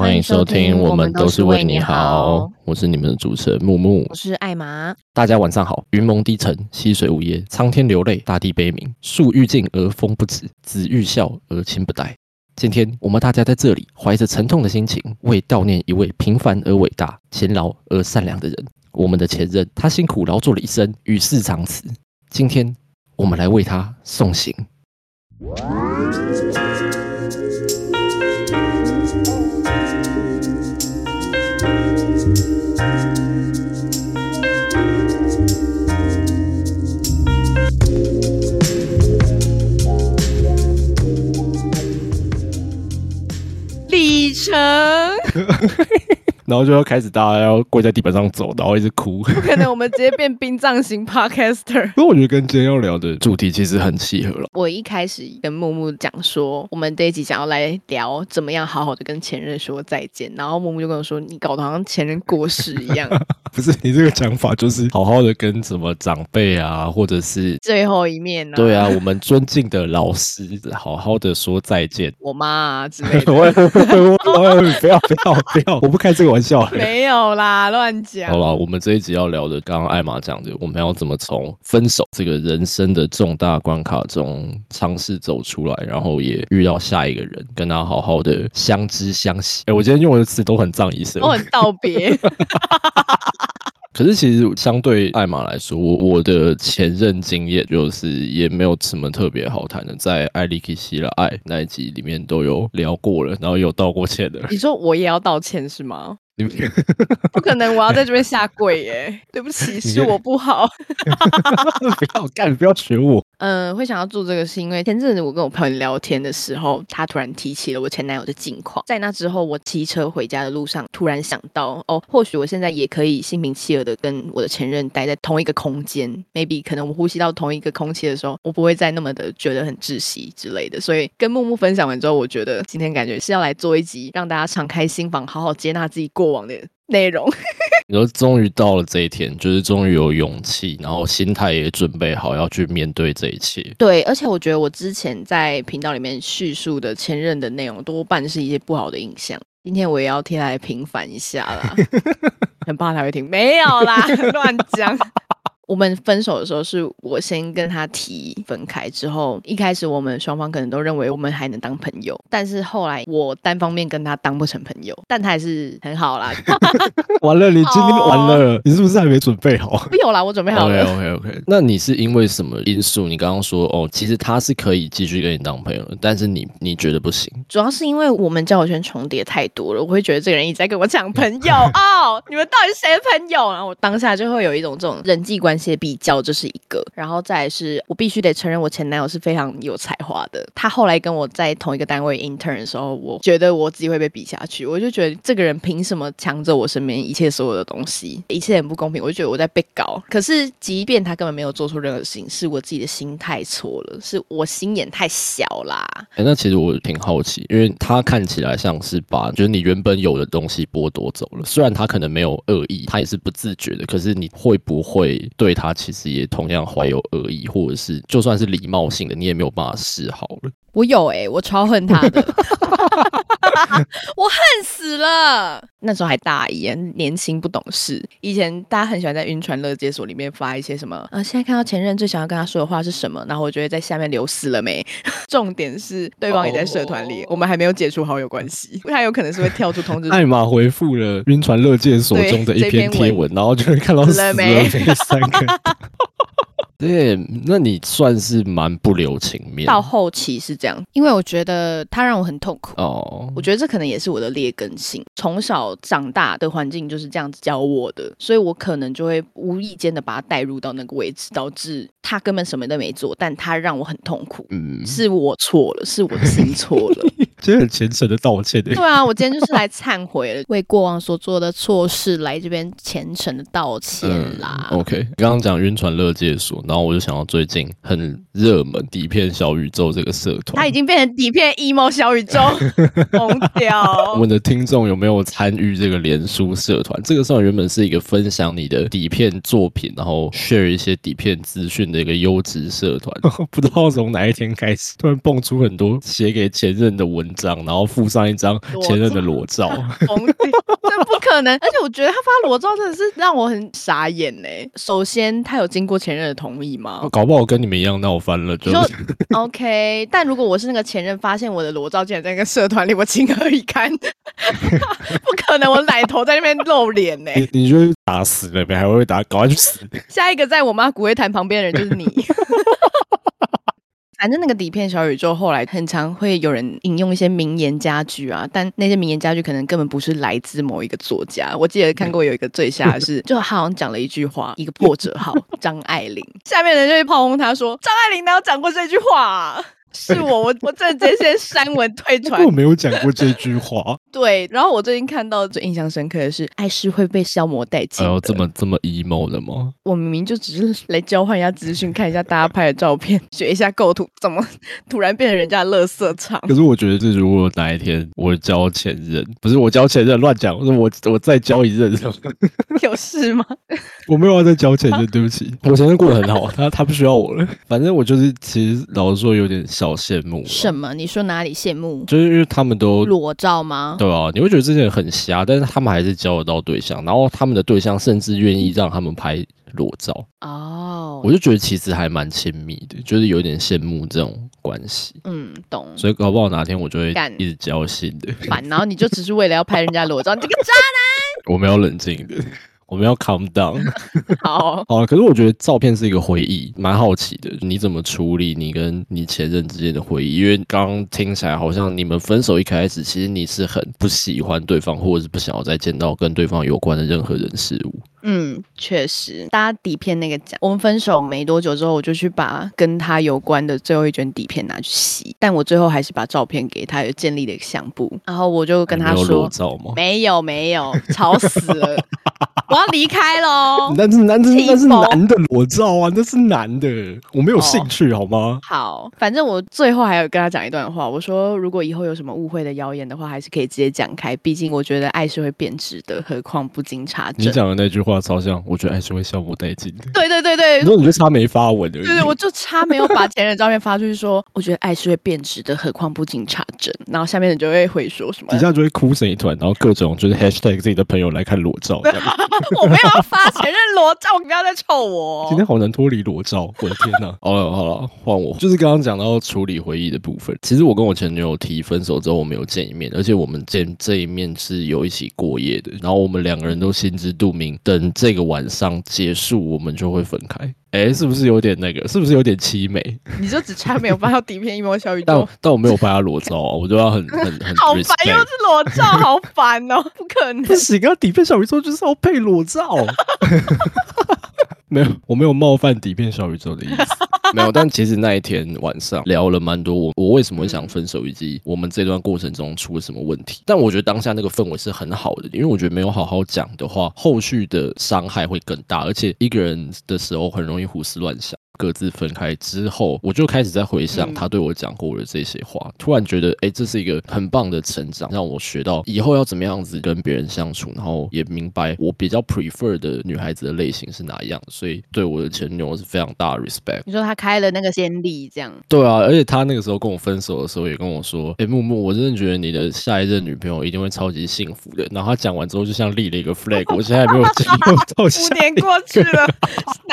欢迎收听，我们都是为你好。我是你们的主持人木木，我是艾玛。大家晚上好。云蒙低沉，溪水无耶，苍天流泪，大地悲鸣。树欲静而风不止，子欲孝而亲不待。今天我们大家在这里，怀着沉痛的心情，为悼念一位平凡而伟大、勤劳而善良的人——我们的前任。他辛苦劳作了一生，与世长辞。今天我们来为他送行。里程。然后就要开始，大家要跪在地板上走，然后一直哭。不可能，我们直接变殡葬型 podcaster。不过我觉得跟今天要聊的主题其实很契合了。我一开始跟木木讲说，我们这一集想要来聊怎么样好好的跟前任说再见。然后木木就跟我说：“你搞得好像前任过世一样。”不是，你这个讲法就是好好的跟什么长辈啊，或者是最后一面呢？对啊，我们尊敬的老师，好好的说再见。我妈啊之类的我。不要不要不要，我不开这个玩。没有啦，乱讲。好了，我们这一集要聊的，刚刚艾玛讲的，我们要怎么从分手这个人生的重大关卡中尝试走出来，然后也遇到下一个人，跟他好好的相知相惜。哎，我今天用的词都很仗义声，都很道别。可是其实相对艾玛来说，我我的前任经验就是也没有什么特别好谈的，在艾利克西的爱那一集里面都有聊过了，然后有道过歉的。你说我也要道歉是吗？不可能！我要在这边下跪耶！对不起，是我不好。不要干，不要学我。嗯，会想要做这个是因为前阵子我跟我朋友聊天的时候，他突然提起了我前男友的近况。在那之后，我骑车回家的路上，突然想到，哦，或许我现在也可以心平气和的跟我的前任待在同一个空间。Maybe 可能我呼吸到同一个空气的时候，我不会再那么的觉得很窒息之类的。所以跟木木分享完之后，我觉得今天感觉是要来做一集，让大家敞开心房，好好接纳自己过。往的内容，你说终于到了这一天，就是终于有勇气，然后心态也准备好要去面对这一切。对，而且我觉得我之前在频道里面叙述的前任的内容，多半是一些不好的印象。今天我也要贴来平反一下啦，很怕他会听，没有啦，乱讲。我们分手的时候是我先跟他提分开，之后一开始我们双方可能都认为我们还能当朋友，但是后来我单方面跟他当不成朋友，但他还是很好啦。完了，你今天完了，你是不是还没准备好？没有啦，我准备好了。OK OK OK。那你是因为什么因素？你刚刚说哦，其实他是可以继续跟你当朋友的，但是你你觉得不行？主要是因为我们交友圈重叠太多了，我会觉得这个人一直在跟我抢朋友 哦，你们到底谁的朋友？然后我当下就会有一种这种人际关系。些比较这是一个，然后再来是我必须得承认，我前男友是非常有才华的。他后来跟我在同一个单位 intern 的时候，我觉得我自己会被比下去。我就觉得这个人凭什么抢走我身边一切所有的东西？一切很不公平。我就觉得我在被搞。可是即便他根本没有做出任何事情，是我自己的心态错了，是我心眼太小啦。哎，那其实我挺好奇，因为他看起来像是把就是你原本有的东西剥夺走了。虽然他可能没有恶意，他也是不自觉的。可是你会不会对？对他其实也同样怀有恶意，或者是就算是礼貌性的，你也没有办法示好了。我有哎，我超恨他的，我恨死了。那时候还大一，年轻不懂事。以前大家很喜欢在晕船乐解锁里面发一些什么，呃，现在看到前任最想要跟他说的话是什么？然后我就会在下面留死了没？重点是对方也在社团里，我们还没有解除好友关系，他有可能是会跳出通知。艾玛回复了晕船乐界所中的一篇贴文，然后就会看到死了没三个。对，那你算是蛮不留情面。到后期是这样，因为我觉得他让我很痛苦。哦，我觉得这可能也是我的劣根性，从小长大的环境就是这样子教我的，所以我可能就会无意间的把他带入到那个位置，导致他根本什么都没做，但他让我很痛苦。嗯，是我错了，是我的心错了。今天很虔诚的道歉的。对啊，我今天就是来忏悔了，为过往所做的错事来这边虔诚的道歉啦。OK，刚刚讲晕船乐界所，然后我就想到最近很热门底片小宇宙这个社团，它已经变成底片 emo 小宇宙，疯掉。我们的听众有没有参与这个连书社团？这个社团原本是一个分享你的底片作品，然后 share 一些底片资讯的一个优质社团。不知道从哪一天开始，突然蹦出很多写给前任的文。章，然后附上一张前任的裸照。这不可能！而且我觉得他发裸照真的是让我很傻眼呢。首先，他有经过前任的同意吗？搞不好跟你们一样闹翻了，就就 OK，但如果我是那个前任，发现我的裸照竟然在一个社团里，我情何以堪？不可能，我奶头在那边露脸呢。你你就打死了呗，还会打，搞快去死！下一个在我妈骨灰坛旁边的人就是你。反正那个底片小宇宙后来很常会有人引用一些名言佳句啊，但那些名言佳句可能根本不是来自某一个作家。我记得看过有一个最下的是，就好像讲了一句话，一个破折号张爱玲，下面人就会炮轰他说张爱玲哪有讲过这句话、啊？是我，我我真的直接先删文 退传我。没有讲过这句话。对，然后我最近看到最印象深刻的是，爱是会被消磨殆尽的。哎呦，这么这么 emo 的吗？我明明就只是来交换一下资讯，看一下大家拍的照片，学一下构图，怎么突然变成人家的乐色场？可是我觉得，这如果哪一天我交前任，不是我交前任乱讲，我说我我再交一任，有事吗？我没有要再交前任，对不起，我前任过得很好，他他不需要我了。反正我就是，其实老实说，有点小羡慕。什么？你说哪里羡慕？就是因为他们都裸照吗？对啊，你会觉得这些人很瞎，但是他们还是交得到对象，然后他们的对象甚至愿意让他们拍裸照，哦，我就觉得其实还蛮亲密的，就是有点羡慕这种关系。嗯，懂。所以搞不好哪天我就会干一直交心的，烦，然后你就只是为了要拍人家裸照，你这个渣男 我们要冷静的，我们要 calm down。男。好，好，可是我觉得照片是一个回忆，蛮好奇的，你怎么处理你跟你前任之间的回忆？因为刚刚听起来好像你们分手一开始，其实你是很不喜欢对方，或者是不想要再见到跟对方有关的任何人事物。嗯，确实，大家底片那个讲，我们分手没多久之后，我就去把跟他有关的最后一卷底片拿去洗，但我最后还是把照片给他，有建立了一个相簿，然后我就跟他说？没有没有，吵死了，我要离开喽。那是那是那是男的裸照啊，那是男的，我没有哦兴趣、好吗？好，反正我最后还有跟他讲一段话，我说如果以后有什么误会的谣言的话，还是可以直接讲开，毕竟我觉得爱是会变质的，何况不经查证。你讲的那句话超像，我觉得还是会消磨殆尽的。对对对对你，说你就差没发文而已。对对，我就差没有把前任照片发出去说，我觉得爱是会变质的，何况不经查证。然后下面人就会回说什么底，下就会哭成一团，然后各种就是 hashtag 自己的朋友来看裸照。我没有要发前任裸照，你不要再臭我哦。今天好难脱离裸照，我的天呐！好了好了，换我。就是刚刚讲到处理回忆的部分，其实我跟我前女友提分手之后，我们有见一面，而且我们见这一面是有一起过夜的，然后我们两个人都心知肚明，等这个晚上结束，我们就会分开。哎，是不是有点那个？是不是有点凄美？你就只差没有拍到底片小宇但宙，但我没有拍他裸照啊，我就要很很很好烦，又。是裸照，好烦哦，不可能不。行啊，底片小宇宙就是要配裸照。没有，我没有冒犯底片小宇宙的意思。没有，但其实那一天晚上聊了蛮多我，我为什么想分手，以及我们这段过程中出了什么问题。但我觉得当下那个氛围是很好的，因为我觉得没有好好讲的话，后续的伤害会更大，而且一个人的时候很容易胡思乱想。各自分开之后，我就开始在回想嗯他对我讲过的这些话，突然觉得，哎，这是一个很棒的成长，让我学到以后要怎么样子跟别人相处，然后也明白我比较 prefer 的女孩子的类型是哪样，所以对我的前女友是非常大的 respect。你说他开了那个先例，这样对啊，而且他那个时候跟我分手的时候也跟我说：“哎、木木，我真的觉得你的下一任女朋友一定会超级幸福的。”然后他讲完之后，就像立了一个 flag，我现在还没有进入到五年过去了，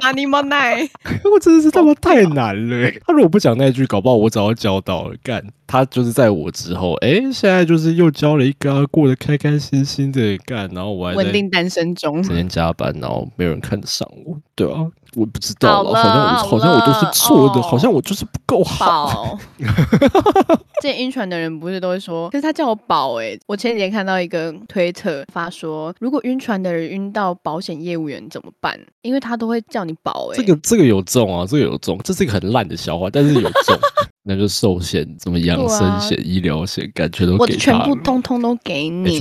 哪尼莫奈？我真的是他妈太难了欸、他如果不讲那句，搞不好我早就交到了。干，他就是在我之后，哎、现在就是又交了一个啊、过得开开心心的干，然后我还稳定单身中。整天加班，然后没有人看得上我。对啊，我不知道了，好像我好好像我都是错的，哦。好像我就是不够好。宝，之前晕船的人不是都会说，可是他叫我宝哎、我前几天看到一个推特发说，如果晕船的人晕到保险业务员怎么办？因为他都会叫你宝哎、这个这个有中啊，这个有中，这是一个很烂的笑话，但是有中，那就寿险、什么养生险、医疗险，感觉都我全部通通都给你。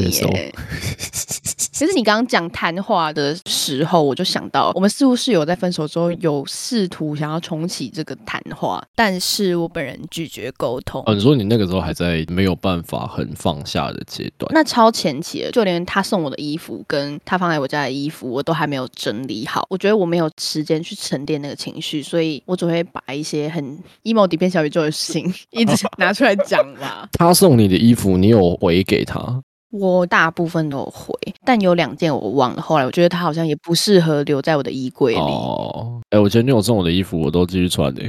其实你刚刚讲谈话的时候，我就想到，我们似乎是有在分手之后有试图想要重启这个谈话，但是我本人拒绝沟通。哦，你说你那个时候还在没有办法很放下的阶段，那超前期的，就连他送我的衣服跟他放在我家的衣服，我都还没有整理好。我觉得我没有时间去沉淀那个情绪，所以我只会把一些很 emo 底片小宇宙的事情一直拿出来讲啦。他送你的衣服，你有回给他？我大部分都有回，但有两件我忘了。后来我觉得他好像也不适合留在我的衣柜里。哦，哎、我前女友送我的衣服，我都继续穿的、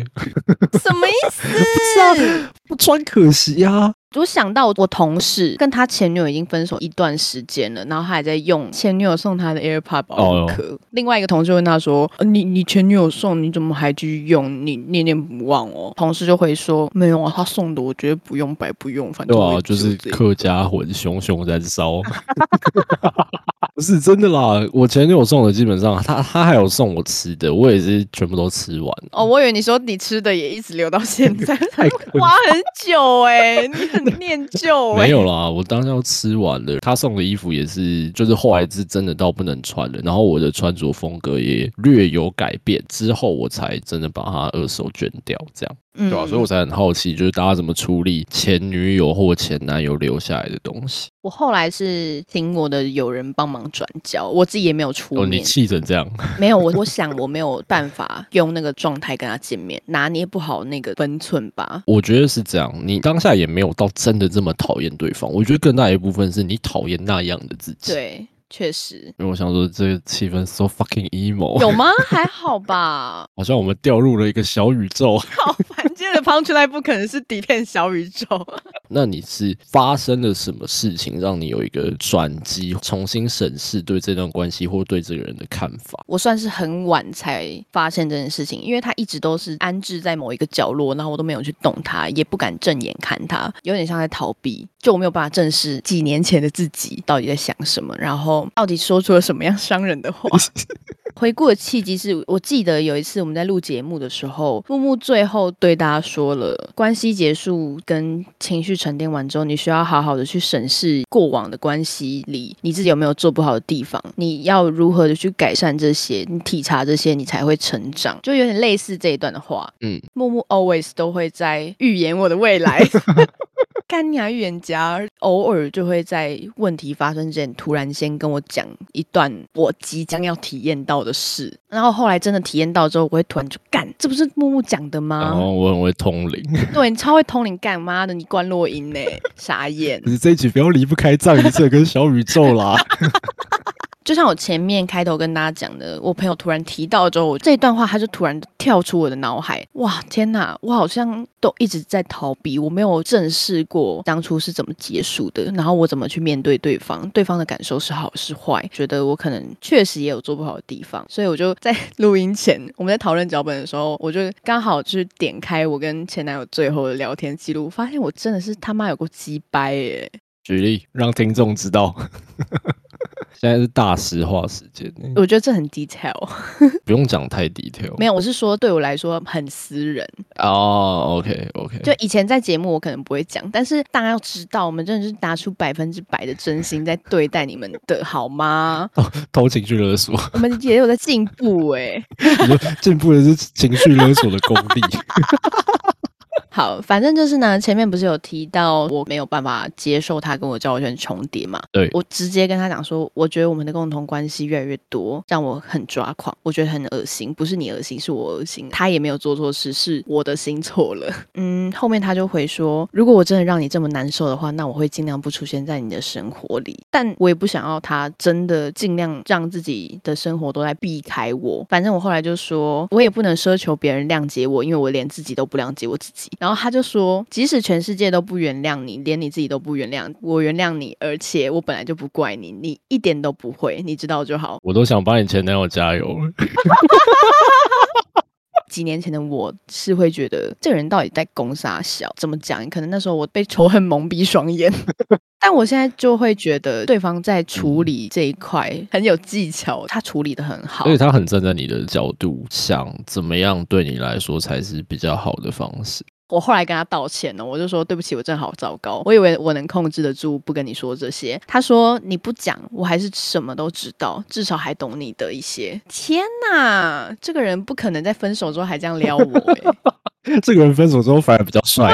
什么意思？不穿可惜呀、我想到我同事跟他前女友已经分手一段时间了，然后他还在用前女友送他的 AirPod 保护壳。另外一个同事问他说：“呃你你前女友送，你怎么还继续用？你念念不忘哦？”同事就会说：“没有啊，他送的，我觉得不用白不用，反正对啊，就是客家魂熊熊在烧。不是真的啦，我前女友送的基本上，他他还有送我吃的，我也是全部都吃完。哦，我以为你说你吃的也一直留到现在，太花很久哎、你很念旧欸、没有啦，我当下都吃完了。他送的衣服也是，就是后来是真的到不能穿了，然后我的穿着风格也略有改变，之后我才真的把它二手捐掉，这样嗯对吧、所以我才很好奇，就是大家怎么处理前女友或前男友留下来的东西。我后来是请我的友人帮忙转交，我自己也没有出哦，你。气成这样，没有，我我想我没有办法用那个状态跟他见面，拿捏不好那个分寸吧。我觉得是这样。你当下也没有到真的这么讨厌对方，我觉得更大一部分是你讨厌那样的自己。，对，确实因为我想说，这个气氛 so fucking emo，有吗？还好吧。好像我们掉入了一个小宇宙。好烦，今天的 punchline 不可能是底片小宇宙。那你是发生了什么事情让你有一个转机，重新审视对这段关系或对这个人的看法？我算是很晚才发现这件事情，因为他一直都是安置在某一个角落，然后我都没有去动他，也不敢正眼看他，有点像在逃避。就我没有办法正视几年前的自己到底在想什么，然后到底说出了什么样伤人的话。回顾的契机是我记得有一次我们在录节目的时候，木木最后对大家说了，关系结束跟情绪沉淀完之后，你需要好好的去审视过往的关系里你自己有没有做不好的地方，你要如何的去改善这些，你体察这些，你才会成长，就有点类似这一段的话。嗯，木木 always 都会在预言我的未来。干你啊，预言家！偶尔就会在问题发生之前，突然先跟我讲一段我即将要体验到的事，然后后来真的体验到之后，我会突然就干，这不是木木讲的吗然吗？后我很会通灵，对你超会通灵，干妈的，你关落音呢，傻眼。你这一集不要离不开藏一这跟小宇宙啦。就像我前面开头跟大家讲的，我朋友突然提到之后，我这一段话他就突然跳出我的脑海。哇，天哪！我好像都一直在逃避，我没有正视过当初是怎么结束的，然后我怎么去面对对方，对方的感受是好是坏，觉得我可能确实也有做不好的地方，所以我就在录音前，我们在讨论脚本的时候，我就刚好就是点开我跟前男友最后的聊天记录，发现我真的是他妈有过鸡掰耶！举例让听众知道，现在是大实话时间，我觉得这很 detail。不用讲太 detail。没有，我是说对我来说很私人。哦，OK OK，就以前在节目我可能不会讲，但是大家要知道，我们真的是拿出百分之百的真心在对待你们的，好吗？偷情绪勒索，我们也有在进步哎、你说进步的是情绪勒索的功力。好，反正就是呢，前面不是有提到我没有办法接受他跟我交友圈重叠嘛？对我直接跟他讲说，我觉得我们的共同关系越来越多，让我很抓狂，我觉得很恶心，不是你恶心，是我恶心。他也没有做错事，是我的心错了。嗯，后面他就回说，如果我真的让你这么难受的话，那我会尽量不出现在你的生活里，但我也不想要他真的尽量让自己的生活都在避开我。反正我后来就说，我也不能奢求别人谅解我，因为我连自己都不谅解我自己。然后他就说，即使全世界都不原谅你，连你自己都不原谅，我原谅你，而且我本来就不怪你，你一点都不会，你知道就好。我都想帮你前男友加油了。几年前的我是会觉得这个人到底在攻杀小？怎么讲？可能那时候我被仇恨蒙蔽双眼，但我现在就会觉得对方在处理这一块很有技巧，他处理的很好所以。他很站在你的角度，想怎么样对你来说才是比较好的方式。我后来跟他道歉了，我就说对不起，我真的好糟糕，我以为我能控制得住不跟你说这些。他说你不讲，我还是什么都知道，至少还懂你的一些。天哪，这个人不可能在分手之后还这样撩我、欸，这个人分手之后反而比较帅。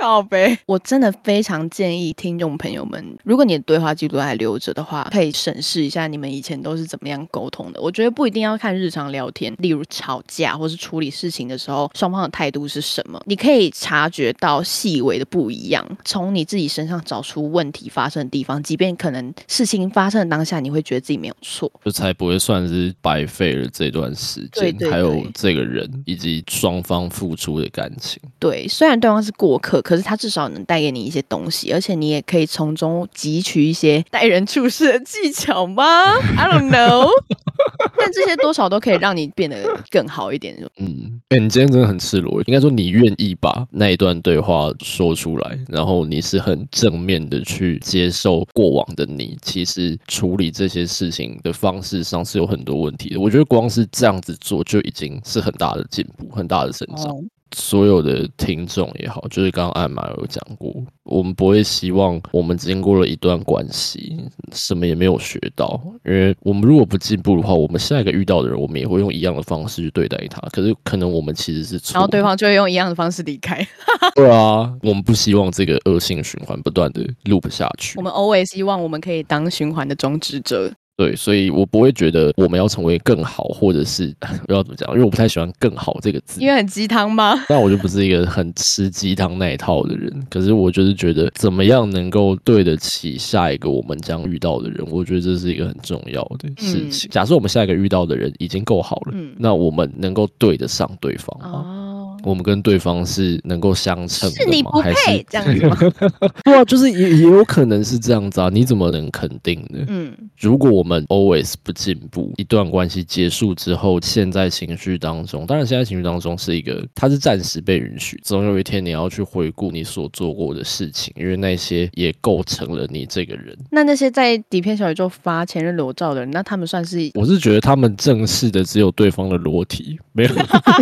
靠呗，我真的非常建议听众朋友们，如果你的对话记录还留着的话，可以审视一下你们以前都是怎么样沟通的。我觉得不一定要看日常聊天，例如吵架或是处理事情的时候，双方的态度是什么，你可以察觉到细微的不一样，从你自己身上找出问题发生的地方，即便可能事情发生的当下，你会觉得自己没有错，就才不会算是白费了这段时间，对对对还有这个人以及双方付出的感情。对，虽然对方是过客，可是他至少能带给你一些东西，而且你也可以从中汲取一些待人处事的技巧吗？I don't know，但这些多少都可以让你变得更好一点。嗯，哎、你今天真的很赤裸，应该说你愿意把那一段对话说出来，然后你是很正面的去接受过往的你，其实处理这些事情的方式上是有很多问题的。我觉得光是这样子做就已经是很大的进步，很大的成长。哦所有的听众也好，就是刚刚艾玛有讲过，我们不会希望我们经过了一段关系，什么也没有学到，因为我们如果不进步的话，我们下一个遇到的人，我们也会用一样的方式去对待他。可是可能我们其实是错，然后对方就会用一样的方式离开。对啊，我们不希望这个恶性循环不断的 loop 下去我。们 always 希望我们可以当循环的终止者。对，所以我不会觉得我们要成为更好，或者是 不知道怎么讲，因为我不太喜欢“更好”这个字。因为很鸡汤吗？但我就不是一个很吃鸡汤那一套的人，可是我就是觉得怎么样能够对得起下一个我们将遇到的人，我觉得这是一个很重要的事情。假设我们下一个遇到的人已经够好了，嗯那我们能够对得上对方吗？哦，我们跟对方是能够相称的吗？是你不还配是这样子吗？对啊，就是也也有可能是这样子啊，你怎么能肯定呢？嗯，如果我们 always 不进步，一段关系结束之后，现在情绪当中，当然现在情绪当中是一个，它是暂时被允许，总有一天你要去回顾你所做过的事情，因为那些也构成了你这个人。那那些在底片小宇宙发前任裸照的人，那他们算是我是觉得他们正视的只有对方的裸体，没有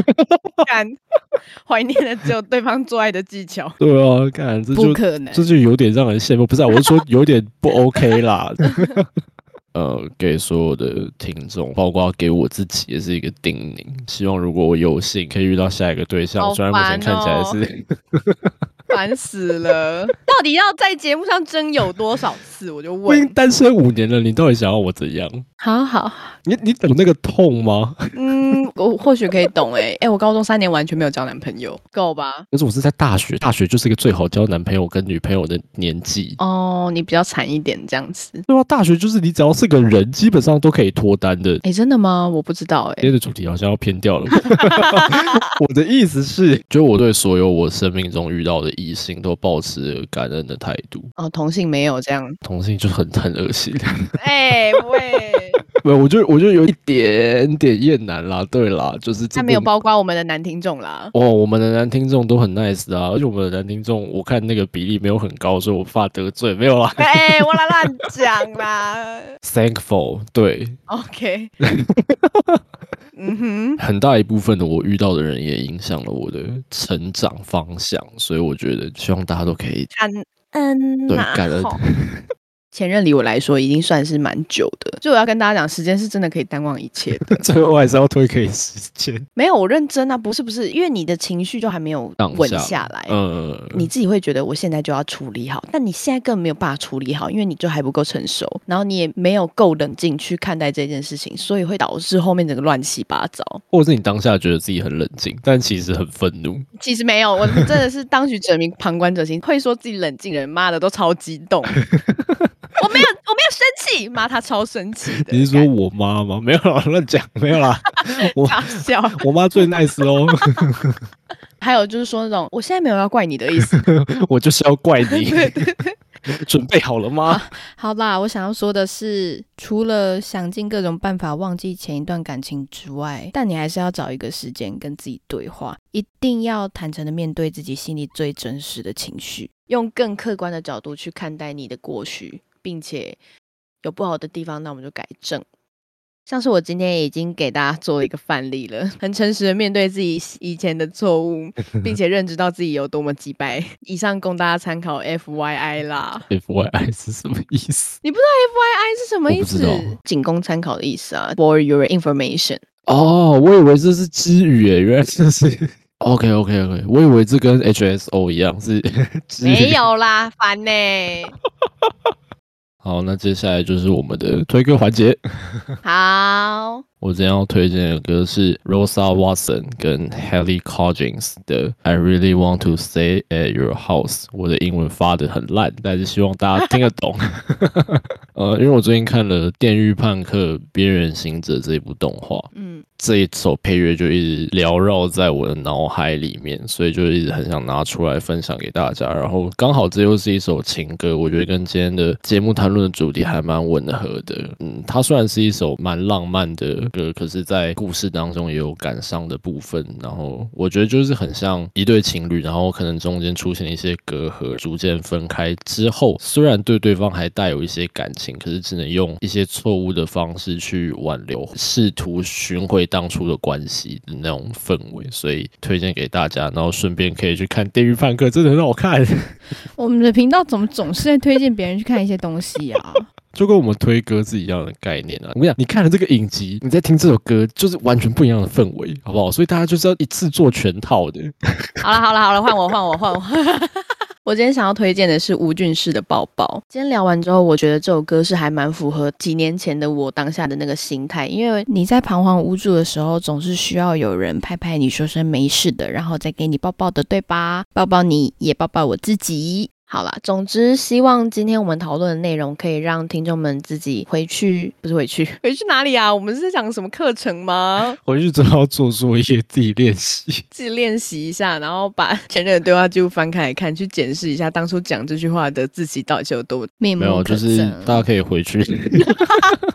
干 怀念的只有对方做爱的技巧，对啊，看这就不可能。这就有点让人羡慕，不是、啊？我是说 有点不 OK 啦。呃，给所有的听众，包括给我自己，也是一个叮咛。希望如果我有幸可以遇到下一个对象，好虽然目前看起来哦是烦死了！到底要在节目上争有多少次？我就我已经问。单身五年了，你到底想要我怎样？好好，你你懂那个痛吗？嗯，我或许可以懂哎、哎、我高中三年完全没有交男朋友，够吧？可是我是在大学，大学就是一个最好交男朋友跟女朋友的年纪。哦，你比较惨一点这样子。对啊，大学就是你只要是个人，基本上都可以脱单的。哎、真的吗？我不知道哎、今天的主题好像要偏掉了。我的意思是，就我对所有我生命中遇到的异性都保持感恩的态度。哦，同性没有这样。同性就很很恶心，哎、喂，没有，我就我就有一点点厌男啦。对啦，就是他没有包括我们的男听众啦。哦，我们的男听众都很 nice 啊，而且我们的男听众，我看那个比例没有很高，所以我怕得罪，没有啦。哎、我来乱讲啦。Thankful，对，OK，嗯哼，很大一部分的我遇到的人也影响了我的成长方向，所以我觉得希望大家都可以感恩对感恩吼 前任离我来说已经算是蛮久的，所以我要跟大家讲，时间是真的可以淡忘一切的。最后还是要推给时间没有，我认真啊，不是不是，因为你的情绪就还没有荡稳下来。嗯，你自己会觉得我现在就要处理好，但你现在根本没有办法处理好，因为你就还不够成熟，然后你也没有够冷静去看待这件事情，所以会导致后面整个乱七八糟。或者是你当下觉得自己很冷静，但其实很愤怒。其实没有，我真的是当局者迷，旁观者清。会说自己冷静的人，妈的都超激动。我没有，我没有生气，妈她超生气的。你是说我妈吗？没有啦，乱讲，没有啦，我大笑？我妈最 nice 哦，还有就是说那种，我现在没有要怪你的意思。我就是要怪你。准备好了吗？好啦，我想要说的是，除了想尽各种办法忘记前一段感情之外，但你还是要找一个时间跟自己对话，一定要坦诚的面对自己心里最真实的情绪。用更客观的角度去看待你的过去，并且有不好的地方，那我们就改正。像是我今天已经给大家做了一个范例了，很诚实的面对自己以前的错误，并且认知到自己有多么击败。以上供大家参考，F Y I 啦。F Y I 是什么意思？你不知道 F Y I 是什么意思？仅供参考的意思啊，For your information。哦，我以为这是知语诶，原来这是 OK OK OK，我以为这跟 H S O 一样是 没。有啦，烦呢、好，那接下来就是我们的推歌环节。好，我今天要推荐的歌是 Rosa Watson 跟 Haley Collins 的《I Really Want to Stay at Your House》。我的英文发的很烂，但是希望大家听得懂。呃，因为我最近看了《电狱判客：边缘行者》这一部动画，嗯，这一首配乐就一直缭绕在我的脑海里面，所以就一直很想拿出来分享给大家。然后刚好这又是一首情歌，我觉得跟今天的节目谈论的主题还蛮吻合的。嗯，它虽然是一首蛮浪漫的歌，可是在故事当中也有感伤的部分。然后我觉得就是很像一对情侣，然后可能中间出现一些隔阂，逐渐分开之后，虽然对对方还带有一些感情，可是只能用一些错误的方式去挽留，试图寻回当初的关系的那种氛围，所以推荐给大家，然后顺便可以去看《电狱判客》，真的很好看，我们的频道怎么总是在推荐别人去看一些东西啊？就跟我们推歌是一样的概念啊。我跟你讲，你看了这个影集，你在听这首歌，就是完全不一样的氛围，好不好？所以大家就是要一次做全套的。好了好了好了，换我换我换我。我今天想要推荐的是吴俊士的《抱抱》。今天聊完之后，我觉得这首歌是还蛮符合几年前的我当下的那个心态，因为你在彷徨无助的时候，总是需要有人拍拍你，说声没事的，然后再给你抱抱的，对吧？抱抱你，也抱抱我自己。好啦，总之希望今天我们讨论的内容可以让听众们自己回去，不是回去，回去哪里啊？我们是在讲什么课程吗？回去之后要做作业，自己练习。自己练习一下，然后把 前任的对话记录翻开来看，去检视一下当初讲这句话的自己到底是有多面没有，就是。大家可以回去，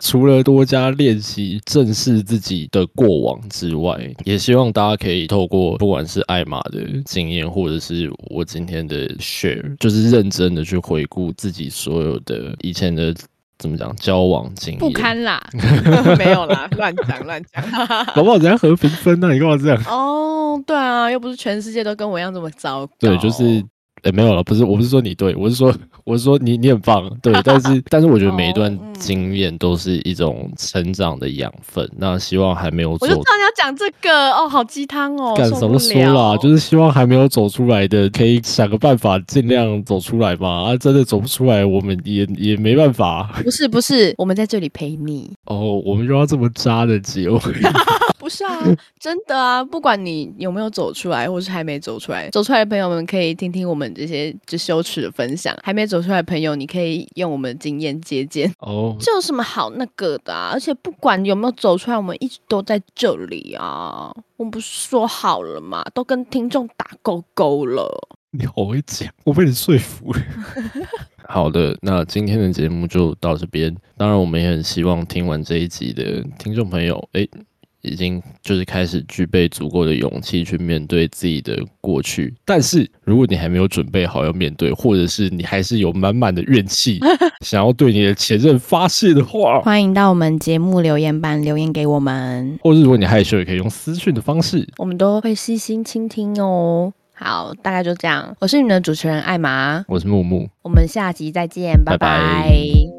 除了多加练习、正视自己的过往之外，也希望大家可以透过不管是艾玛的经验，或者是我今天的 share，就是认真的去回顾自己所有的以前的怎么讲交往经验。不堪啦！没有啦，乱讲乱讲。搞不好人家和平分啊，你干嘛这样？哦，对啊，又不是全世界都跟我一样这么糟糕。对，就是。诶，没有了，不是，我不是说你对，我是说，我是说你，你很棒，对，但是，但是我觉得每一段经验都是一种成长的养分。那希望还没有走我就知道你要讲这个哦，好鸡汤哦，干什么说啦？就是希望还没有走出来的，可以想个办法尽量走出来嘛。啊，真的走不出来，我们也也没办法。不是不是，我们在这里陪你。哦，我们就要这么渣的结尾。不是啊，真的啊，不管你有没有走出来，或是还没走出来，走出来的朋友们可以听听我们这些就羞耻的分享；还没走出来的朋友，你可以用我们的经验借鉴。哦，这有什么好那个的啊？而且不管有没有走出来，我们一直都在这里啊。我们不是说好了吗？都跟听众打勾勾了。你好会讲，我被你说服了。好的，那今天的节目就到这边。当然，我们也很希望听完这一集的听众朋友，诶，已经就是开始具备足够的勇气去面对自己的过去。但是，如果你还没有准备好要面对，或者是你还是有满满的怨气，想要对你的前任发泄的话，欢迎到我们节目留言板留言给我们。或者如果你害羞，也可以用私讯的方式。我们都会细心倾听哦。好，大概就这样。我是你们的主持人艾玛，我是木木。我们下集再见，拜拜拜拜